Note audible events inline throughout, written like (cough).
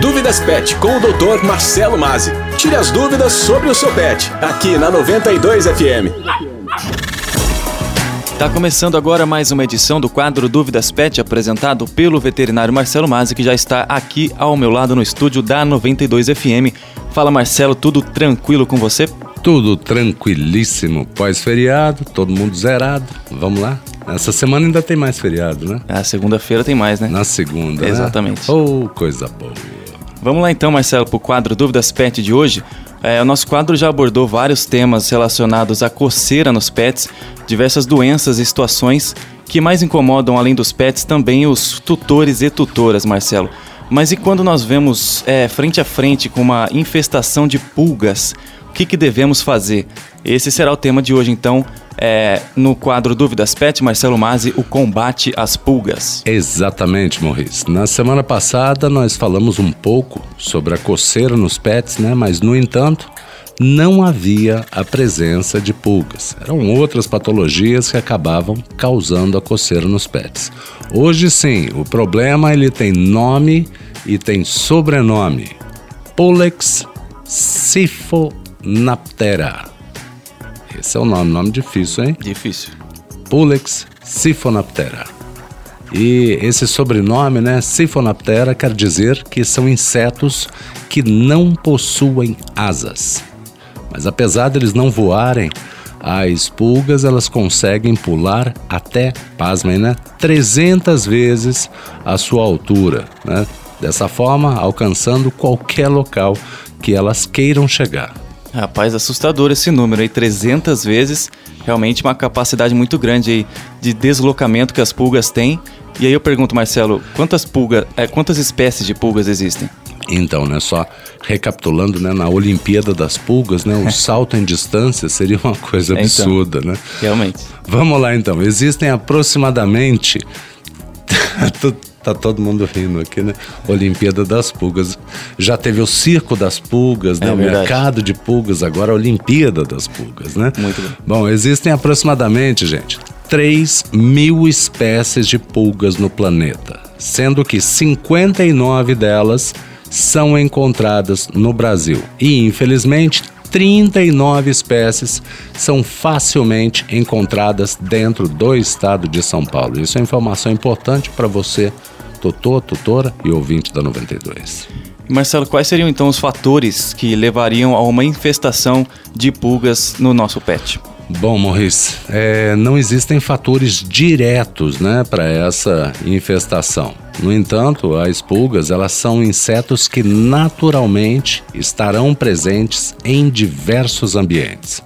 Dúvidas Pet com o Dr. Marcelo Mazzi. Tire as dúvidas sobre o seu pet, aqui na 92 FM. Tá começando agora mais uma edição do quadro Dúvidas Pet, apresentado pelo veterinário Marcelo Mazzi, que já está aqui ao meu lado no estúdio da 92 FM. Fala Marcelo, tudo tranquilo com você? Tudo tranquilíssimo. Pós-feriado, todo mundo zerado. Vamos lá? Essa semana ainda tem mais feriado, né? A segunda-feira tem mais, né? Na segunda, Exatamente. Né? Oh, coisa boa. Vamos lá então, Marcelo, para o quadro Dúvidas Pet de hoje. É, o nosso quadro já abordou vários temas relacionados à coceira nos pets, diversas doenças e situações que mais incomodam, além dos pets, também os tutores e tutoras, Marcelo. Mas e quando nós vemos é, frente a frente com uma infestação de pulgas? Que, que devemos fazer? Esse será o tema de hoje, então, é, no quadro Dúvidas Pet, Marcelo Mazzi, o combate às pulgas. Exatamente, Morris. Na semana passada nós falamos um pouco sobre a coceira nos pets, né? Mas, no entanto, não havia a presença de pulgas. Eram outras patologias que acabavam causando a coceira nos pets. Hoje sim, o problema ele tem nome e tem sobrenome. Pulex siphonaptera. Esse é o nome, nome difícil, hein? Difícil. Pulex siphonaptera. E esse sobrenome, né, siphonaptera, quer dizer que são insetos que não possuem asas. Mas apesar deles não voarem, as pulgas elas conseguem pular até, pasmem, né, 300 vezes a sua altura, né? Dessa forma, alcançando qualquer local que elas queiram chegar. Rapaz, assustador esse número aí, 300 vezes. Realmente uma capacidade muito grande aí de deslocamento que as pulgas têm. E aí eu pergunto, Marcelo, quantas pulgas, é, quantas espécies de pulgas existem? Então, né, só recapitulando, né, na Olimpíada das Pulgas, né, o (laughs) salto em distância seria uma coisa então, absurda, né? Realmente. Vamos lá então, existem aproximadamente (laughs) Tá todo mundo rindo aqui, né? Olimpíada das Pulgas. Já teve o Circo das Pulgas, né? É o verdade. Mercado de Pulgas, agora a Olimpíada das Pulgas, né? Muito bem. Bom, existem aproximadamente, gente, 3 mil espécies de pulgas no planeta, sendo que 59 delas são encontradas no Brasil. E, infelizmente, 39 espécies são facilmente encontradas dentro do estado de São Paulo. Isso é informação importante para você, tutor, tutora e ouvinte da 92. Marcelo, quais seriam então os fatores que levariam a uma infestação de pulgas no nosso pet? Bom, Morris, é, não existem fatores diretos né, para essa infestação. No entanto, as pulgas elas são insetos que naturalmente estarão presentes em diversos ambientes,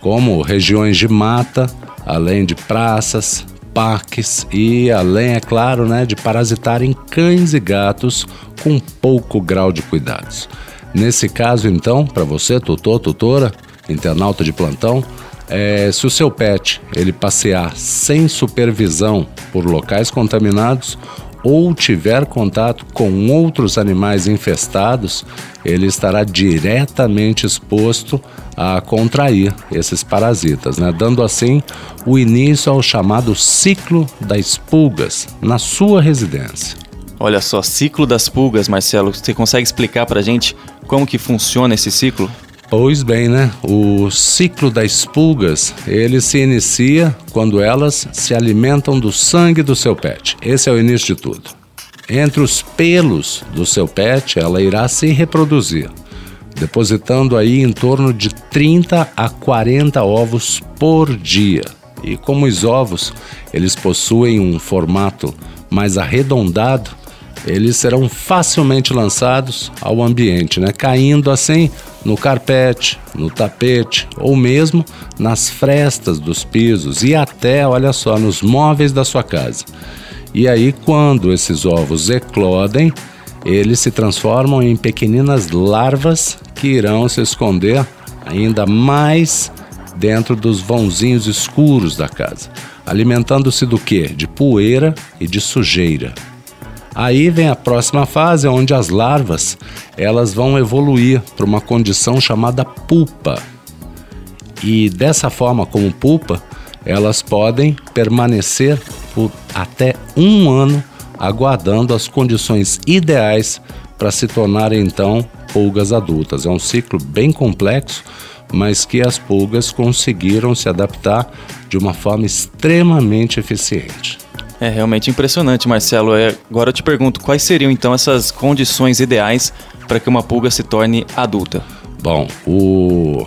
como regiões de mata, além de praças, parques e além, é claro, né, de parasitarem cães e gatos com pouco grau de cuidados. Nesse caso, então, para você, tutor, tutora, internauta de plantão, é, se o seu pet ele passear sem supervisão por locais contaminados ou tiver contato com outros animais infestados, ele estará diretamente exposto a contrair esses parasitas, né? dando assim o início ao chamado ciclo das pulgas na sua residência. Olha só, ciclo das pulgas, Marcelo. Você consegue explicar pra gente como que funciona esse ciclo? Pois bem, né? O ciclo das pulgas, ele se inicia quando elas se alimentam do sangue do seu pet. Esse é o início de tudo. Entre os pelos do seu pet, ela irá se reproduzir, depositando aí em torno de 30 a 40 ovos por dia. E como os ovos, eles possuem um formato mais arredondado, eles serão facilmente lançados ao ambiente, né? caindo assim no carpete, no tapete ou mesmo nas frestas dos pisos e até, olha só, nos móveis da sua casa. E aí, quando esses ovos eclodem, eles se transformam em pequeninas larvas que irão se esconder ainda mais dentro dos vãozinhos escuros da casa, alimentando-se do que? De poeira e de sujeira. Aí vem a próxima fase, onde as larvas elas vão evoluir para uma condição chamada pupa. E dessa forma, como pupa, elas podem permanecer por até um ano aguardando as condições ideais para se tornarem então pulgas adultas. É um ciclo bem complexo, mas que as pulgas conseguiram se adaptar de uma forma extremamente eficiente. É realmente impressionante, Marcelo. É, agora eu te pergunto, quais seriam então essas condições ideais para que uma pulga se torne adulta? Bom, o,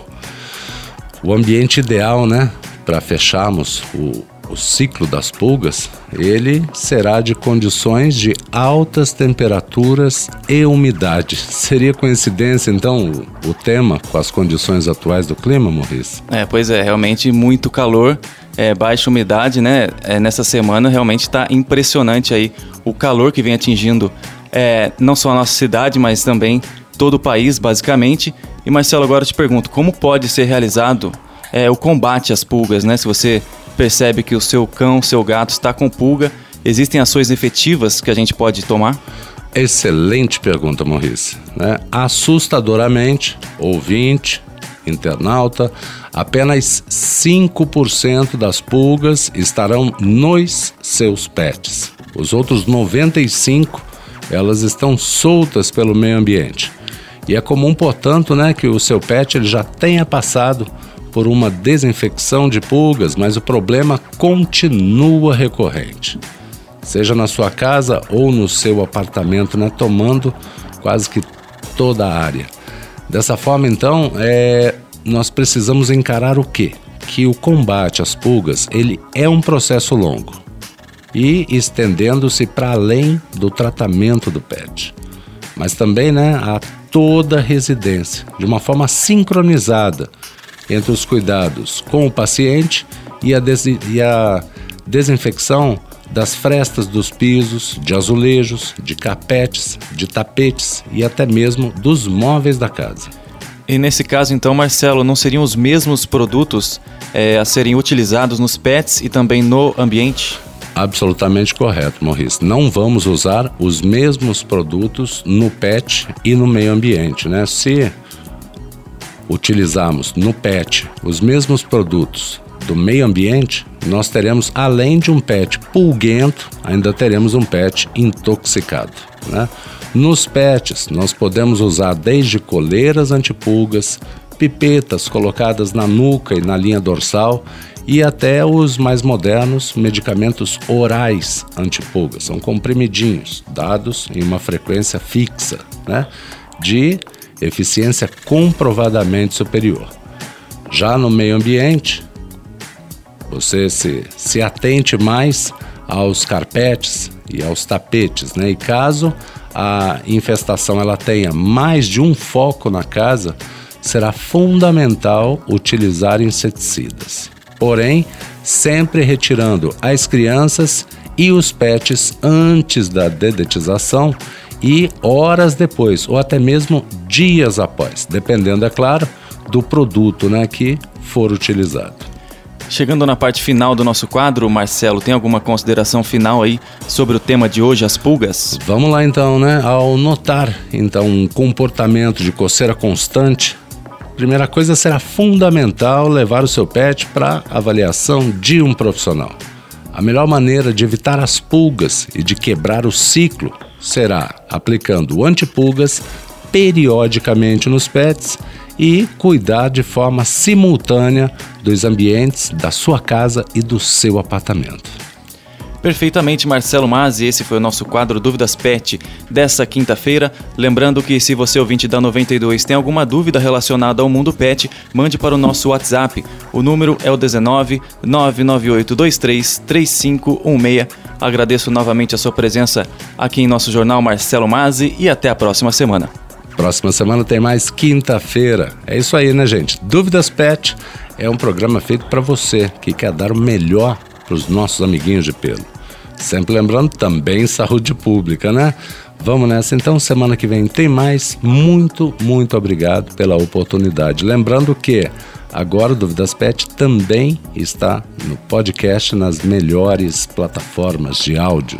o ambiente ideal, né, para fecharmos o, o ciclo das pulgas, ele será de condições de altas temperaturas e umidade. Seria coincidência, então, o tema com as condições atuais do clima, Maurício? É, pois é, realmente muito calor, é, baixa umidade, né? É, nessa semana realmente está impressionante aí o calor que vem atingindo é, não só a nossa cidade, mas também todo o país, basicamente. E Marcelo, agora eu te pergunto, como pode ser realizado é, o combate às pulgas, né? Se você percebe que o seu cão, seu gato está com pulga, existem ações efetivas que a gente pode tomar? Excelente pergunta, Maurício. Né? Assustadoramente, ouvinte, internauta, apenas 5% das pulgas estarão nos seus pets. Os outros 95 elas estão soltas pelo meio ambiente. E é comum, portanto, né, que o seu pet ele já tenha passado por uma desinfecção de pulgas, mas o problema continua recorrente. Seja na sua casa ou no seu apartamento, né, tomando quase que toda a área. Dessa forma, então, é, nós precisamos encarar o quê? Que o combate às pulgas ele é um processo longo e estendendo-se para além do tratamento do PET, mas também né, a toda a residência, de uma forma sincronizada entre os cuidados com o paciente e a, des e a desinfecção das frestas dos pisos, de azulejos, de carpetes, de tapetes e até mesmo dos móveis da casa. E nesse caso, então, Marcelo, não seriam os mesmos produtos é, a serem utilizados nos pets e também no ambiente? Absolutamente correto, Maurício. Não vamos usar os mesmos produtos no pet e no meio ambiente, né? Se utilizarmos no PET os mesmos produtos do meio ambiente, nós teremos, além de um PET pulguento, ainda teremos um PET intoxicado. Né? Nos PETs, nós podemos usar desde coleiras antipulgas, pipetas colocadas na nuca e na linha dorsal e até os mais modernos medicamentos orais antipulgas. São comprimidinhos, dados em uma frequência fixa, né? de eficiência comprovadamente superior. Já no meio ambiente, você se, se atente mais aos carpetes e aos tapetes, né? E caso a infestação ela tenha mais de um foco na casa, será fundamental utilizar inseticidas. Porém, sempre retirando as crianças e os pets antes da dedetização e horas depois, ou até mesmo dias após, dependendo, é claro, do produto né, que for utilizado. Chegando na parte final do nosso quadro, Marcelo, tem alguma consideração final aí sobre o tema de hoje, as pulgas? Vamos lá então, né? Ao notar então um comportamento de coceira constante, primeira coisa será fundamental levar o seu pet para avaliação de um profissional. A melhor maneira de evitar as pulgas e de quebrar o ciclo será aplicando antipulgas periodicamente nos pets e cuidar de forma simultânea dos ambientes da sua casa e do seu apartamento. Perfeitamente, Marcelo Mazzi. Esse foi o nosso quadro Dúvidas Pet dessa quinta-feira. Lembrando que se você ouvinte da 92 tem alguma dúvida relacionada ao mundo pet, mande para o nosso WhatsApp. O número é o 19 99823 3516. Agradeço novamente a sua presença aqui em nosso jornal Marcelo Mazzi e até a próxima semana. Próxima semana tem mais quinta-feira. É isso aí, né, gente? Dúvidas Pet é um programa feito para você que quer dar o melhor para os nossos amiguinhos de pelo. Sempre lembrando também saúde pública, né? Vamos nessa então, semana que vem tem mais. Muito, muito obrigado pela oportunidade. Lembrando que agora o Dúvidas Pet também está no podcast nas melhores plataformas de áudio.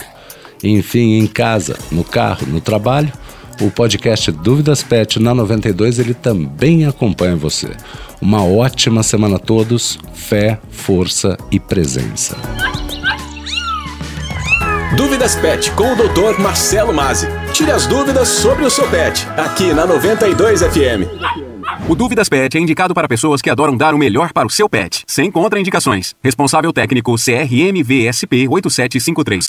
Enfim, em casa, no carro, no trabalho, o podcast Dúvidas Pet na 92 ele também acompanha você. Uma ótima semana a todos, fé, força e presença. Dúvidas Pet com o Dr. Marcelo Mazzi. Tire as dúvidas sobre o seu pet, aqui na 92 FM. O Dúvidas Pet é indicado para pessoas que adoram dar o melhor para o seu pet, sem contraindicações. Responsável técnico CRM VSP 8753.